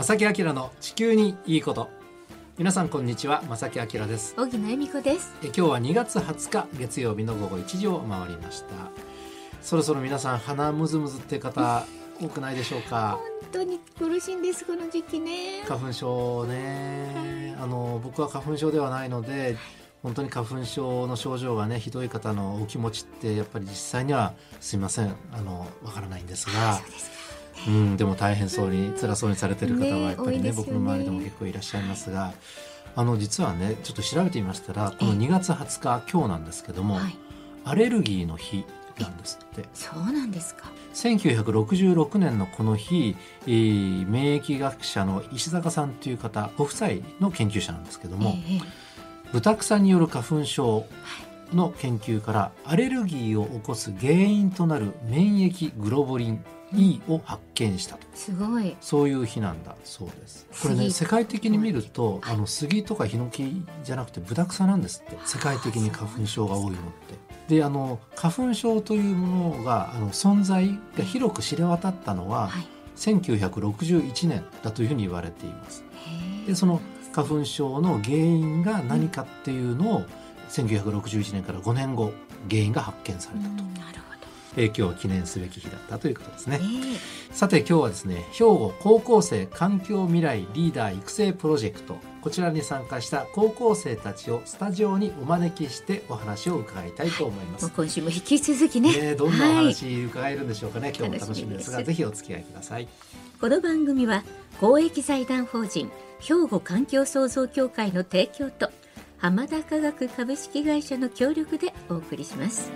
正木明の地球にいいこと。皆さんこんにちは正木明です。小木恵美子です。え今日は2月20日月曜日の午後1時を回りました。そろそろ皆さん鼻むずむずって方多くないでしょうか？本当に苦しいんですこの時期ね。花粉症ね。あの僕は花粉症ではないので本当に花粉症の症状がねひどい方のお気持ちってやっぱり実際にはすいません。あのわからないんですが。うん、でも大変そうに辛そうにされてる方はやっぱりね、ね、僕の周りでも結構いらっしゃいますがあの実はねちょっと調べてみましたらこの2月20日今日なんですけども、はい、アレルギーの日なんですって。そうなんですか？1966年のこの日、えー、免疫学者の石坂さんという方ご夫妻の研究者なんですけども、えー、豚草による花粉症の研究からアレルギーを起こす原因となる免疫グロブリン E を発見したと。すごい。そういう日なんだ。そうです。これね世界的に見るとあの杉とかヒノキじゃなくてブタクサなんですって。世界的に花粉症が多いのって。であの花粉症というものがあの存在が広く知れ渡ったのは、はい、1961年だというふうに言われています。でその花粉症の原因が何かっていうのを、うん、1961年から5年後原因が発見されたと。なるえ今日は記念すべき日だったということですね、えー、さて今日はですね兵庫高校生環境未来リーダー育成プロジェクト。こちらに参加した高校生たちをスタジオにお招きしてお話を伺いたいと思います、はい、今週も引き続きね、ね、どんなお話伺えるんでしょうかね、はい、今日も楽しみですがぜひお付き合いください。この番組は公益財団法人兵庫環境創造協会の提供と浜田科学株式会社の協力でお送りします。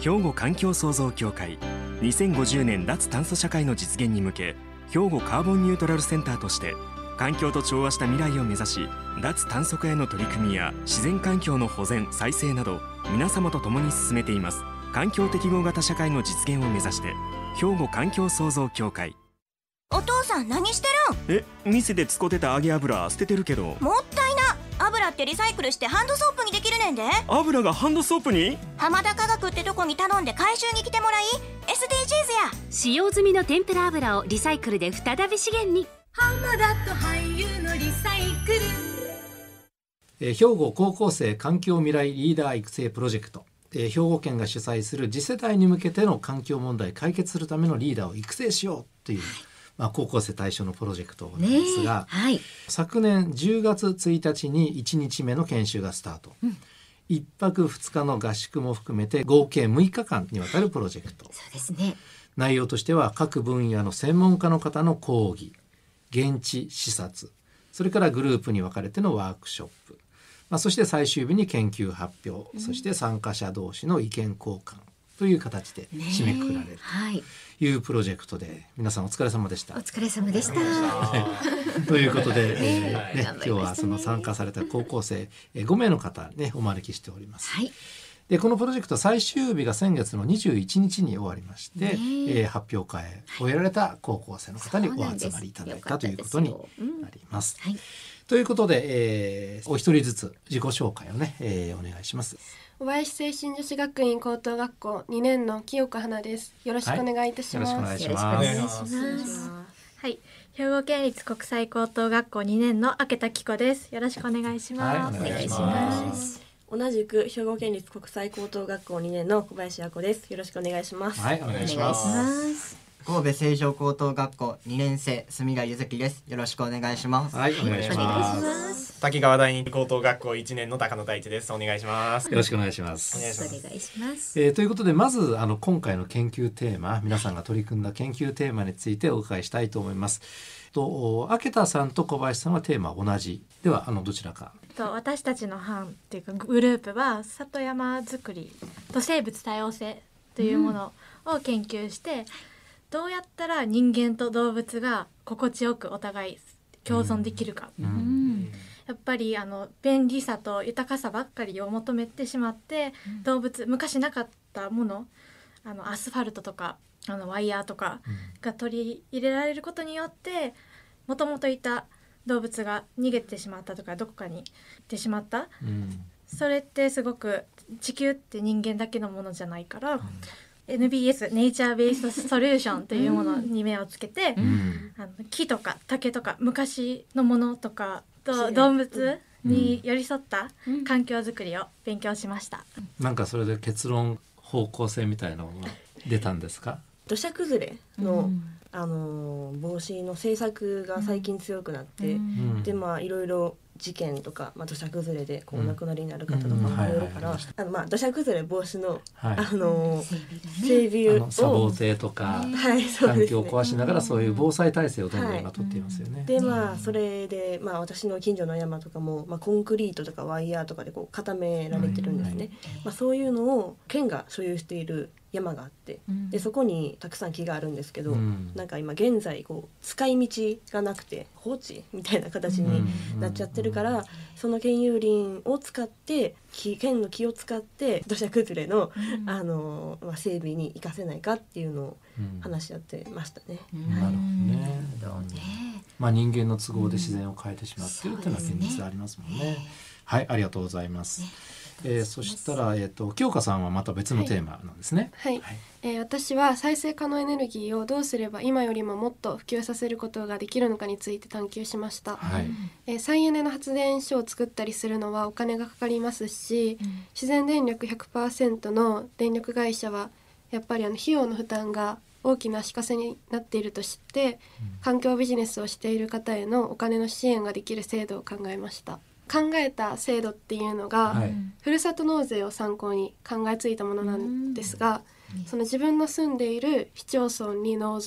兵庫環境創造協会2050年脱炭素社会の実現に向け兵庫カーボンニュートラルセンターとして環境と調和した未来を目指し脱炭素化への取り組みや自然環境の保全再生など皆様と共に進めています環境適合型社会の実現を目指して兵庫環境創造協会。お父さん何してるん？え店で使ってた揚げ油捨ててるけど。もったいな。油ってリサイクルしてハンドソープにできるねんで。油がハンドソープに？浜田科学ってとこに頼んで回収に来てもらい。SDGs や。使用済みの天ぷら油をリサイクルで再び資源に。浜田と俳優のリサイクル。えー、兵庫高校生環境未来リーダー育成プロジェクトえー、兵庫県が主催する次世代に向けての環境問題解決するためのリーダーを育成しようという、まあ、高校生対象のプロジェクトなんですが、はい、昨年10月1日に1日目の研修がスタート。うん。1泊2日の合宿も含めて合計6日間にわたるプロジェクト。そうですね。内容としては各分野の専門家の方の講義現地視察それからグループに分かれてのワークショップ、まあ、そして最終日に研究発表、うん、そして参加者同士の意見交換という形で締めくくられるとい。うプロジェクトで皆さんお疲れ様でした。お疲れ様でした。ということで、え。ーね、今日はその参加された高校生5名の方ねお招きしております。はい。でこのプロジェクト最終日が先月の21日に終わりまして、ねえ。ー、発表会をやられた高校生の方にお集まりいただいたということになります。はい、ということで、えー、お一人ずつ自己紹介をね、えー、お願いします。小林精神女子学院高等学校2年の清子花です。よろしくお願いいたします。はい、よろしくお願いします。はい、兵庫県立国際高等学校2年の明田紀子です。よろしくお願いします。はい、お願いします。同じく兵庫県立国際高等学校2年の小林亜子です。よろしくお願いします。はい、お願いします。神戸成城高等学校2年生住賀ゆずきです。よろしくお願いします。はいお願いします。滝川第二高等学校1年の高野大地です。お願いします。よろしくお願いします。お願いします。えー、ということでまずあの今回の研究テーマ皆さんが取り組んだ研究テーマについてお伺いしたいと思います。と明田さんと小林さんはテーマ同じ。ではあのどちらか。と私たちの班っていうかグループは里山づくりと生物多様性というものを研究して、うんどうやったら人間と動物が心地よくお互い共存できるか、うん、やっぱりあの便利さと豊かさばっかりを求めてしまって、うん、動物昔なかったものあのアスファルトとかあのワイヤーとかが取り入れられることによってもともといた動物が逃げてしまったとかどこかに行ってしまった、うん、それってすごく地球って人間だけのものじゃないから、NBS ネイチャーベースソリューションというものに目をつけて、あの木とか竹とか昔のものとかと動物に寄り添った環境づくりを勉強しました、なんかそれで結論方向性みたいなのが出たんですか？土砂崩れの、あの防止の政策が最近強くなって、でまあいろいろ事件とか、まあ、土砂崩れでこうお亡くなりになる方とかもいるからあのまあ土砂崩れ防止の、はい、あの整備を砂防堤とか、はい、環境を壊しながらそういう防災体制をどんどん今取っていますよね。でまあそれで、まあ、私の近所の山とかも、まあ、コンクリートとかワイヤーとかでこう固められてるんですね。まあ、そういうのを県が所有している山があって、うん、でそこにたくさん木があるんですけど、うん、なんか今現在こう使い道がなくて放置みたいな形になっちゃってるから、その県有林を使って県の木を使って土砂崩れの,、あのまあ、整備に生かせないかっていうのを話し合ってましたね。なるほどね。まあ人間の都合で自然を変えてしまっているっていうのは現実ありますもんね。はいありがとうございます。えー、そしたら、えーと、清香さんはまた別のテーマなんですね。はい、はい、えー、私は再生可能エネルギーをどうすれば今よりももっと普及させることができるのかについて探求しました。はい、えー、再エネの発電所を作ったりするのはお金がかかりますし、うん、自然電力100%の電力会社はやっぱりあの費用の負担が大きな足かせになっていると知って、環境ビジネスをしている方へのお金の支援ができる制度を考えました。考えた制度っていうのが、はい、ふるさと納税を参考に考えついたものなんですが、その自分の住んでいる市町村に納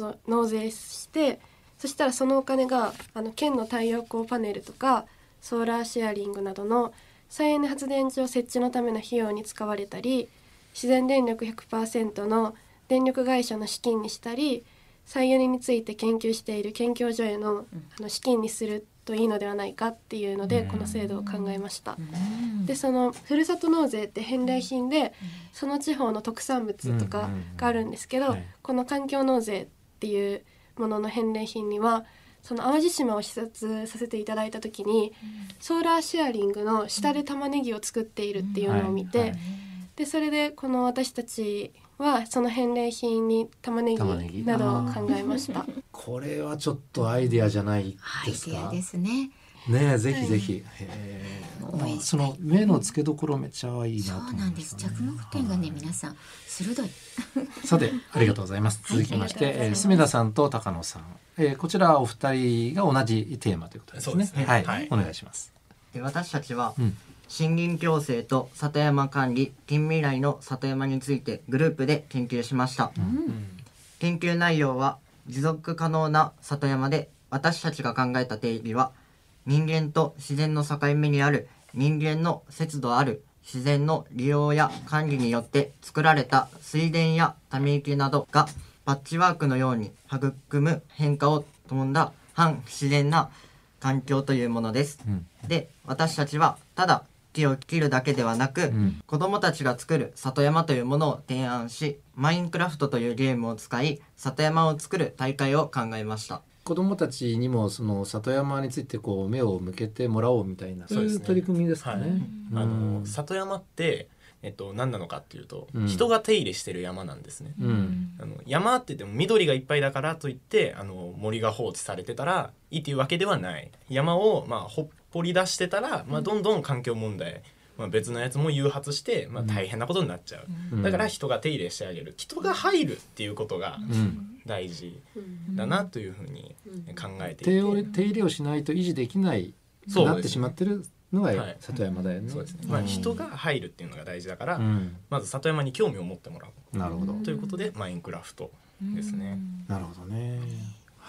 税してそしたらそのお金があの県の太陽光パネルとかソーラーシェアリングなどの再エネ発電所設置のための費用に使われたり自然電力100%の電力会社の資金にしたり再エネについて研究している研究所へのあの資金にするといいのではないかっていうのでこの制度を考えました。でそのふるさと納税って返礼品でその地方の特産物とかがあるんですけどこの環境納税っていうものの返礼品にはその淡路島を視察させていただいた時にソーラーシェアリングの下で玉ねぎを作っているっていうのを見てでそれでこの私たちはその返礼品に玉ねぎなどを考えました。これはちょっとアイデアじゃないですか？ですね。ねぜひぜひ。はい、その目の付けどころめっちゃいいなと、ね、そうなんです。着目点がね皆さん鋭い。さてありがとうございます。続きまして、えー、住田さんと高野さん、えー、こちらお二人が同じテーマということですね。すねはい、はい、お願いします。私たちは、うん森林共生と里山管理近未来の里山についてグループで研究しました、うん、研究内容は持続可能な里山で私たちが考えた定義は人間と自然の境目にある人間の節度ある自然の利用や管理によって作られた水田やため池などがパッチワークのように育む変化を伴んだ反自然な環境というものです。うん、で私たちはただ木を切るだけではなく、うん、子供たちが作る里山というものを提案しマインクラフトというゲームを使い里山を作る大会を考えました。子供たちにもその里山についてこう目を向けてもらおうみたいな。そういう取り組みですかね。はい、あの里山ってえっと、何なのかっていうと、うん、人が手入れしてる山なんですね、うん、あの山って言っても緑がいっぱいだからといってあの森が放置されてたらいいっていうわけではない。山を、まあ、ほっぽり出してたら、まあ、どんどん環境問題、まあ、別のやつも誘発して、まあ、大変なことになっちゃう、うん、だから人が手入れしてあげる。人が入るっていうことが大事だなというふうに考えていて、手入れをしないと維持できないなってしまってるのが里山だよね。そうですね。まあ人が入るっていうのが大事だから、うん、まず里山に興味を持ってもらう。なるほど。ということでマインクラフトですね。なるほどね。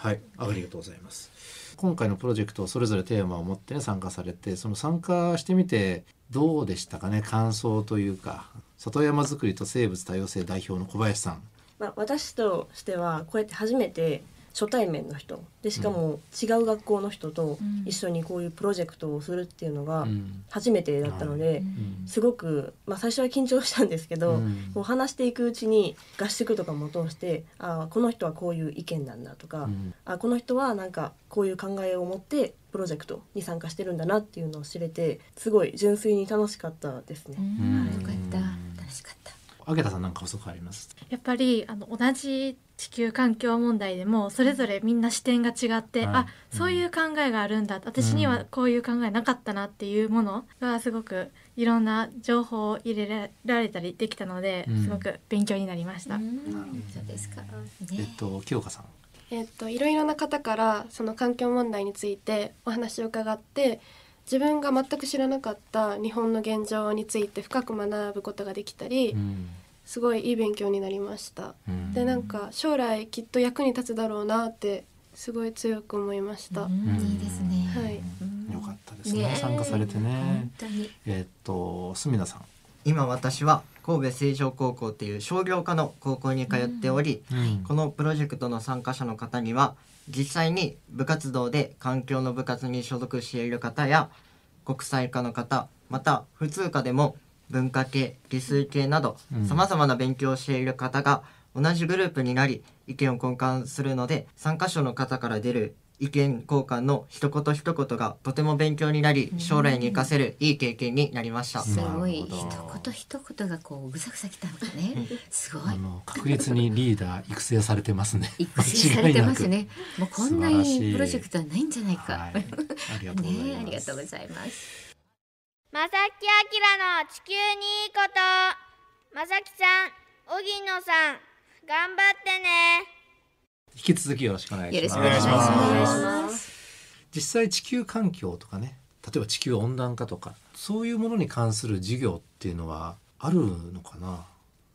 はい、ありがとうございます。今回のプロジェクトそれぞれテーマを持って、ね、参加されて、その参加してみてどうでしたかね、感想というか、里山づくりと生物多様性代表の小林さん。まあ私としてはこうやって初めて初対面の人。でしかも違う学校の人と一緒にこういうプロジェクトをするっていうのが初めてだったので、すごく、まあ、最初は緊張したんですけど、こう話していくうちに合宿とかも通してあこの人はこういう意見なんだとか、あこの人はなんかこういう考えを持ってプロジェクトに参加してるんだなっていうのを知れてすごい純粋に楽しかったですね。はい、よかった。晴らしかったあげたさんなんか補足あります。やっぱりあの同じ地球環境問題でもそれぞれみんな視点が違って、はい、あそういう考えがあるんだ、私にはこういう考えなかったなっていうものがすごくいろんな情報を入れられたりできたので、うん、すごく勉強になりました。そうですか、ね、えっと清香さん。えっといろいろな方からその環境問題についてお話を伺って自分が全く知らなかった日本の現状について深く学ぶことができたり、うん、すごいいい勉強になりました。うん、でなんか将来きっと役に立つだろうなってすごい強く思いました。うん、いいですね。はい。よかったですね。ね参加されてね。えー、っと隅田さん。今私は神戸成城高校っていう商業科の高校に通っており、このプロジェクトの参加者の方には実際に部活動で環境の部活に所属している方や国際科の方また普通科でも文化系理数系などさまざまな勉強をしている方が同じグループになり意見を交換するので参加者の方から出る意見交換の一言一言がとても勉強になり将来に生かせるいい経験になりました。すごい一言一言がこうぐさぐさきたのかね。すごい。あの確実にリーダー育成されてますね。育成されてますね。もうこんないいプロジェクトはないんじゃないか。はい、ありがとうございます。ね、ありがとうございます。まさきあきらの地球にいいこと。まさきさん、荻野さん、頑張ってね。引き続きよろしくお願いします。よろしくお願いします。実際地球環境とかね、例えば地球温暖化とか、そういうものに関する授業っていうのはあるのかな？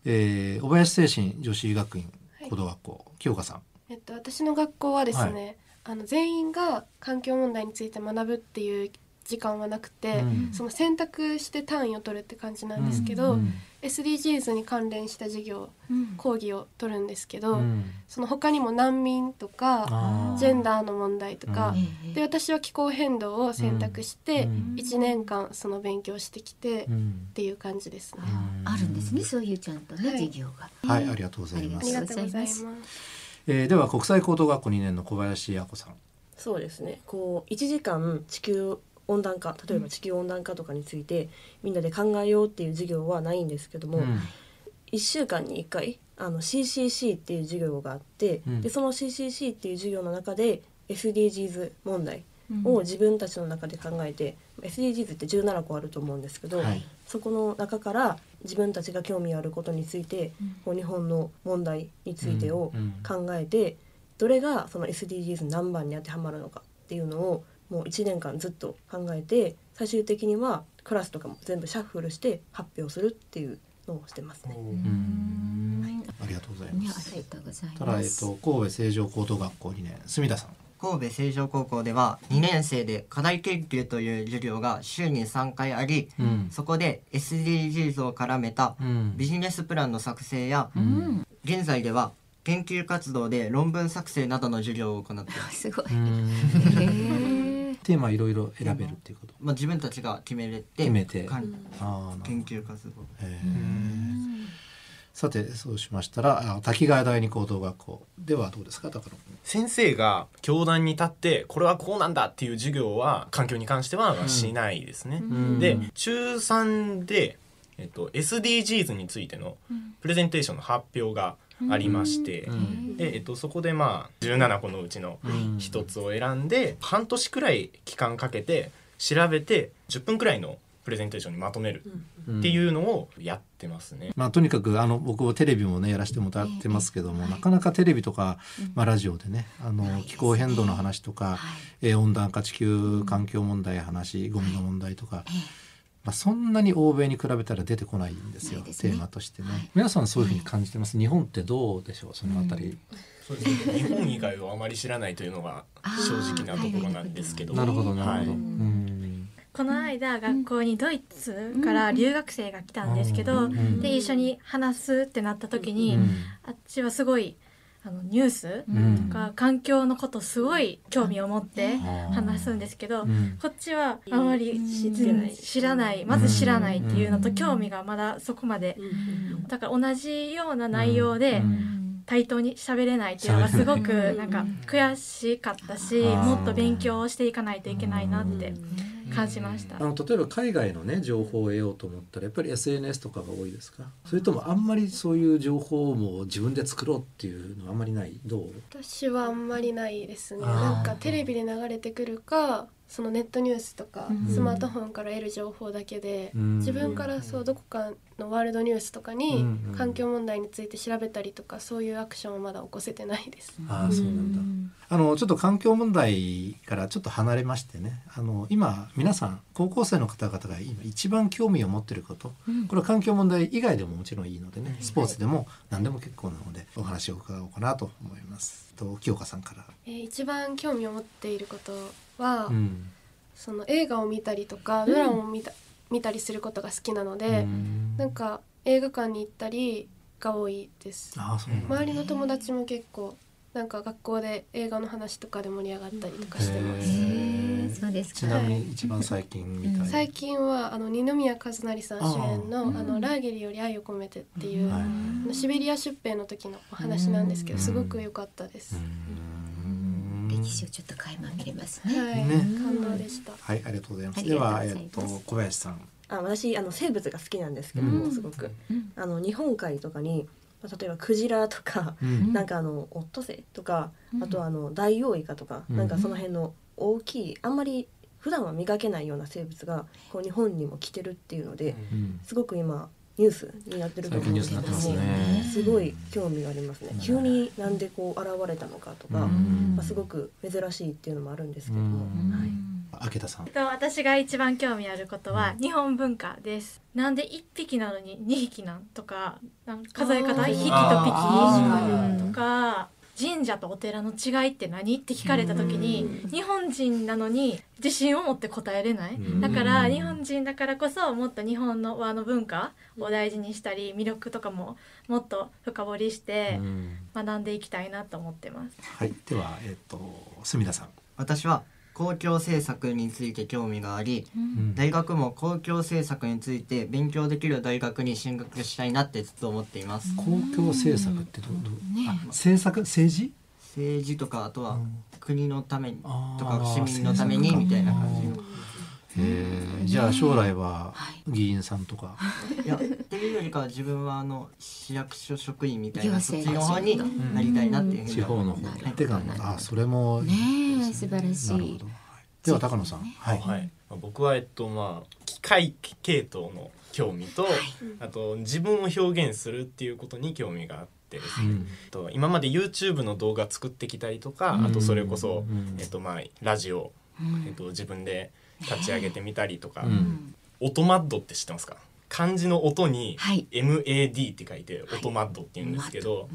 えー、小林精神女子医学院高等学校、はい、清香さん。えっと私の学校はですね、はい、あの全員が環境問題について学ぶっていう時間はなくて、うん、その選択して単位を取るって感じなんですけど、うん、SDGs に関連した授業、うん、講義を取るんですけど、その他にも難民とかジェンダーの問題とか、で私は気候変動を選択して1年間その勉強してきてっていう感じですね。あるんですねそういうちゃんとね、はい、授業が。はい、ありがとうございます。ありがとうございます。えー、では国際高等学校2年の小林彩子さん。そうですね。こう1時間地球温暖化例えば地球温暖化とかについてみんなで考えようっていう授業はないんですけども、うん、1週間に1回あの CCC っていう授業があって、うん、でその CCC っていう授業の中で SDGs 問題を自分たちの中で考えて、うん、SDGs って17個あると思うんですけど、はい、そこの中から自分たちが興味あることについて、こう日本の問題についてを考えて、どれがその SDGs 何番に当てはまるのかっていうのをもう1年間ずっと考えて最終的にはクラスとかも全部シャッフルして発表するっていうのをしてますね。ありがとうございます。ありがとうございます。ただえっと神戸成城高等学校2年住田さん。神戸成城高校では2年生で課題研究という授業が週に3回あり、うん、そこで SDGs を絡めたビジネスプランの作成や、うん、現在では研究活動で論文作成などの授業を行っています。すごい。テーマいろいろ選べるっていうこと。まあ自分たちが決めれて決めて。あ研究活動。さてそうしましたら滝川第二高等学校ではどうですか？高野先生が教壇に立ってこれはこうなんだっていう授業は環境に関してはしないですね。うん、で中3で、えっと、SDGs についてのプレゼンテーションの発表がありまして、で、えっと、そこでまあ17個のうちの一つを選んで、半年くらい期間かけて調べて10分くらいのプレゼンテーションにまとめるっていうのをやってますね。まあ、とにかくあの僕はテレビもねやらせてもらってますけども、なかなかテレビとか、まあ、ラジオでねあの気候変動の話とか、え温暖化地球環境問題話ゴミの問題とか。まあ、そんなに欧米に比べたら出てこないんですよ、ね、テーマとしてね、はい、皆さんそういうふうに感じてます、日本ってどうでしょう？そのあたり、うん、そうですね。日本以外をあまり知らないというのが正直なところなんですけど。なるほどなるほど、この間学校にドイツから留学生が来たんですけど、で一緒に話すってなった時に、あっちはすごいあのニュースとか環境のことすごい興味を持って話すんですけど、こっちはあまり知らない。まず知らないっていうのと興味がまだそこまで、だから同じような内容で対等に喋れないっていうのがすごくなんか悔しかったしもっと勉強していかないといけないなって感じました、あの例えば海外のね情報を得ようと思ったらやっぱり SNS とかが多いですか？それともあんまりそういう情報も自分で作ろうっていうのはあんまりない？どう？私はあんまりないですね。なんかテレビで流れてくるかそのネットニュースとか、スマートフォンから得る情報だけで、自分からそうどこかのワールドニュースとかに環境問題について調べたりとかそういうアクションをまだ起こせてないです。あそうなんだ。あのちょっと環境問題からちょっと離れましてね。あの今皆さん高校生の方々が今一番興味を持っていること、これは環境問題以外でももちろんいいのでね。スポーツでも何でも結構なのでお話を伺おうかなと思います。と清香さんから、えー、一番興味を持っていることは、うん、その映画を見たりとかドラマを見た,、見たりすることが好きなので、ん、なんか映画館に行ったりが多いです。周りの友達も結構なんか学校で映画の話とかで盛り上がったりとかしてます。そうですちなみに一番最近みたい。最近はあの二宮和也さん主演のあのラーゲリより愛を込めてっていう、シベリア出兵の時のお話なんですけどすごく良かったです。歴史をちょっと垣間見れますね。はい、ね感動でした。はい、ありがとうございます。では、えっと、小林さん。あ、私、あの生物が好きなんですけども、すごく。あの日本海とかに。例えばクジラとか、なんかあのオットセイとか、あとあのダイオウイカとか、なんかその辺の大きいあんまり普段は見かけないような生物がこう日本にも来てるっていうので、すごく今ニュースになってると思うんですけども、すごい興味がありますね。急になんでこう現れたのかとか、まあすごく珍しいっていうのもあるんですけども、はい。明田さん。私が一番興味あることは日本文化です。なんで一匹なのに二匹なんとか、なん数え方一匹と匹とか。神社とお寺の違いって何？って聞かれた時に日本人なのに自信を持って答えれない。だから日本人だからこそもっと日本の和の文化を大事にしたり魅力とかももっと深掘りして学んでいきたいなと思ってます。はい、では、えっと、住田さん。私は公共政策について興味があり、うん、大学も公共政策について勉強できる大学に進学したいなってずっと思っています。公共政策ってどうどう、ね、政策？政治？政治とかあとは国のためにとか市民のためにみたいな感じの。えじゃあ将来は議員さんとか、いやっていうよりかは自分はあの市役所職員みたいなそっちの方になりたいなっていう地方の方でかあそれもね素晴らしい。では高野さん。はい、はい、僕はえっとまあ機械系統の興味と、あと自分を表現するっていうことに興味があって。ですね、と今まで YouTube の動画作ってきたりとか、あとそれこそ、えっとまあ、ラジオ、えっと、自分で立ち上げてみたりとか、オトマッドって知ってますか？漢字の音に MAD って書いてオトマッドって言うんですけど、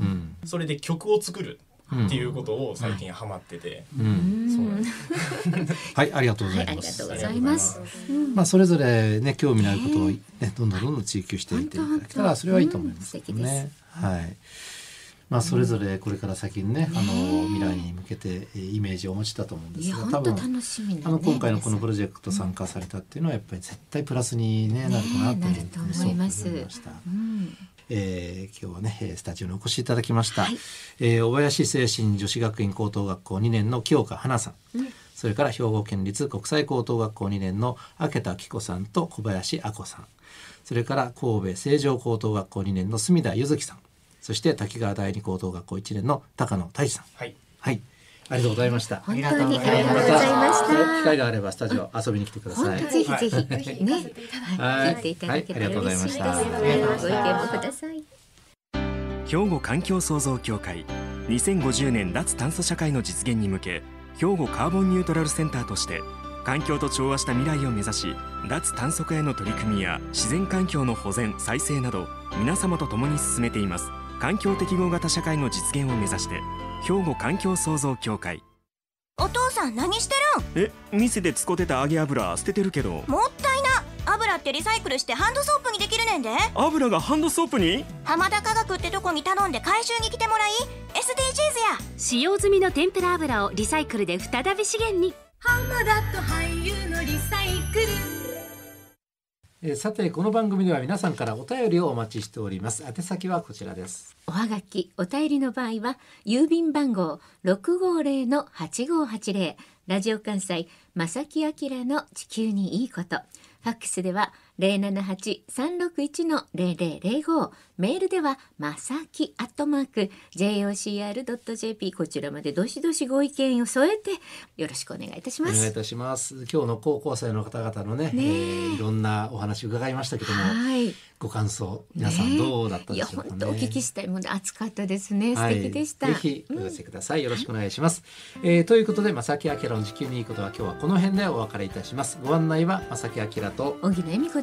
それで曲を作るっていうことを最近ハマってて、はい、ありがとうございます。ありがとうございます。まあそれぞれね興味のあることをねどんどんどんどん追求していっていただけたらそれはいいと思いますね。はい。まあ、それぞれこれから先にね、あの未来に向けてイメージをお持ちだと思うんです。が多分あの今回のこのプロジェクト参加されたっていうのはやっぱり絶対プラスに、ね、なるかなと思います。えー、今日はねスタジオにお越しいただきました、はい、えー、小林精神女子学院高等学校2年の清香花さん、うん、それから兵庫県立国際高等学校2年の明田紀子さんと小林亜子さん。それから神戸成城高等学校2年の隅田柚月さんそして滝川第二高等学校1年の高野太一さん。はい。はい。ありがとうございました。本当にありがとうございました。機会があればスタジオ遊びに来てください。ぜひぜひね、聞いていただけたら嬉しいです。ご意見もください。兵庫環境創造協会2050年脱炭素社会の実現に向け兵庫カーボンニュートラルセンターとして環境と調和した未来を目指し脱炭素化への取り組みや自然環境の保全再生など皆様と共に進めています環境適合型社会の実現を目指して兵庫環境創造協会。お父さん何してるん？え店で使ってた揚げ油捨ててるけど。もったいな。油ってリサイクルしてハンドソープにできるねんで。油がハンドソープに？浜田科学ってとこに頼んで回収に来てもらい。SDGs や。使用済みの天ぷら油をリサイクルで再び資源に。浜田と俳優のリサイクルえーさてこの番組では皆さんからお便りをお待ちしております。宛先はこちらです。おはがき、お便りの場合は、郵便番号650-8580、ラジオ関西、正木明の地球にいいこと。ファックスでは、078-361-0005。メールでは、まさきアットマーク、jocr.jp。こちらまでどしどしご意見を添えて、よろしくお願いいたします。お願いいたします今日の高校生の方々のねねええーいろんなお話伺いましたけどもはい。ご感想皆さんどうだったでしょうかね本当お聞きしたいもの熱かったですね。素敵でした。はい、ぜひお寄せください、よろしくお願いします、えーということで正木明の地球にいいことは今日はこの辺でお別れいたしますご案内は正木明と小木恵美子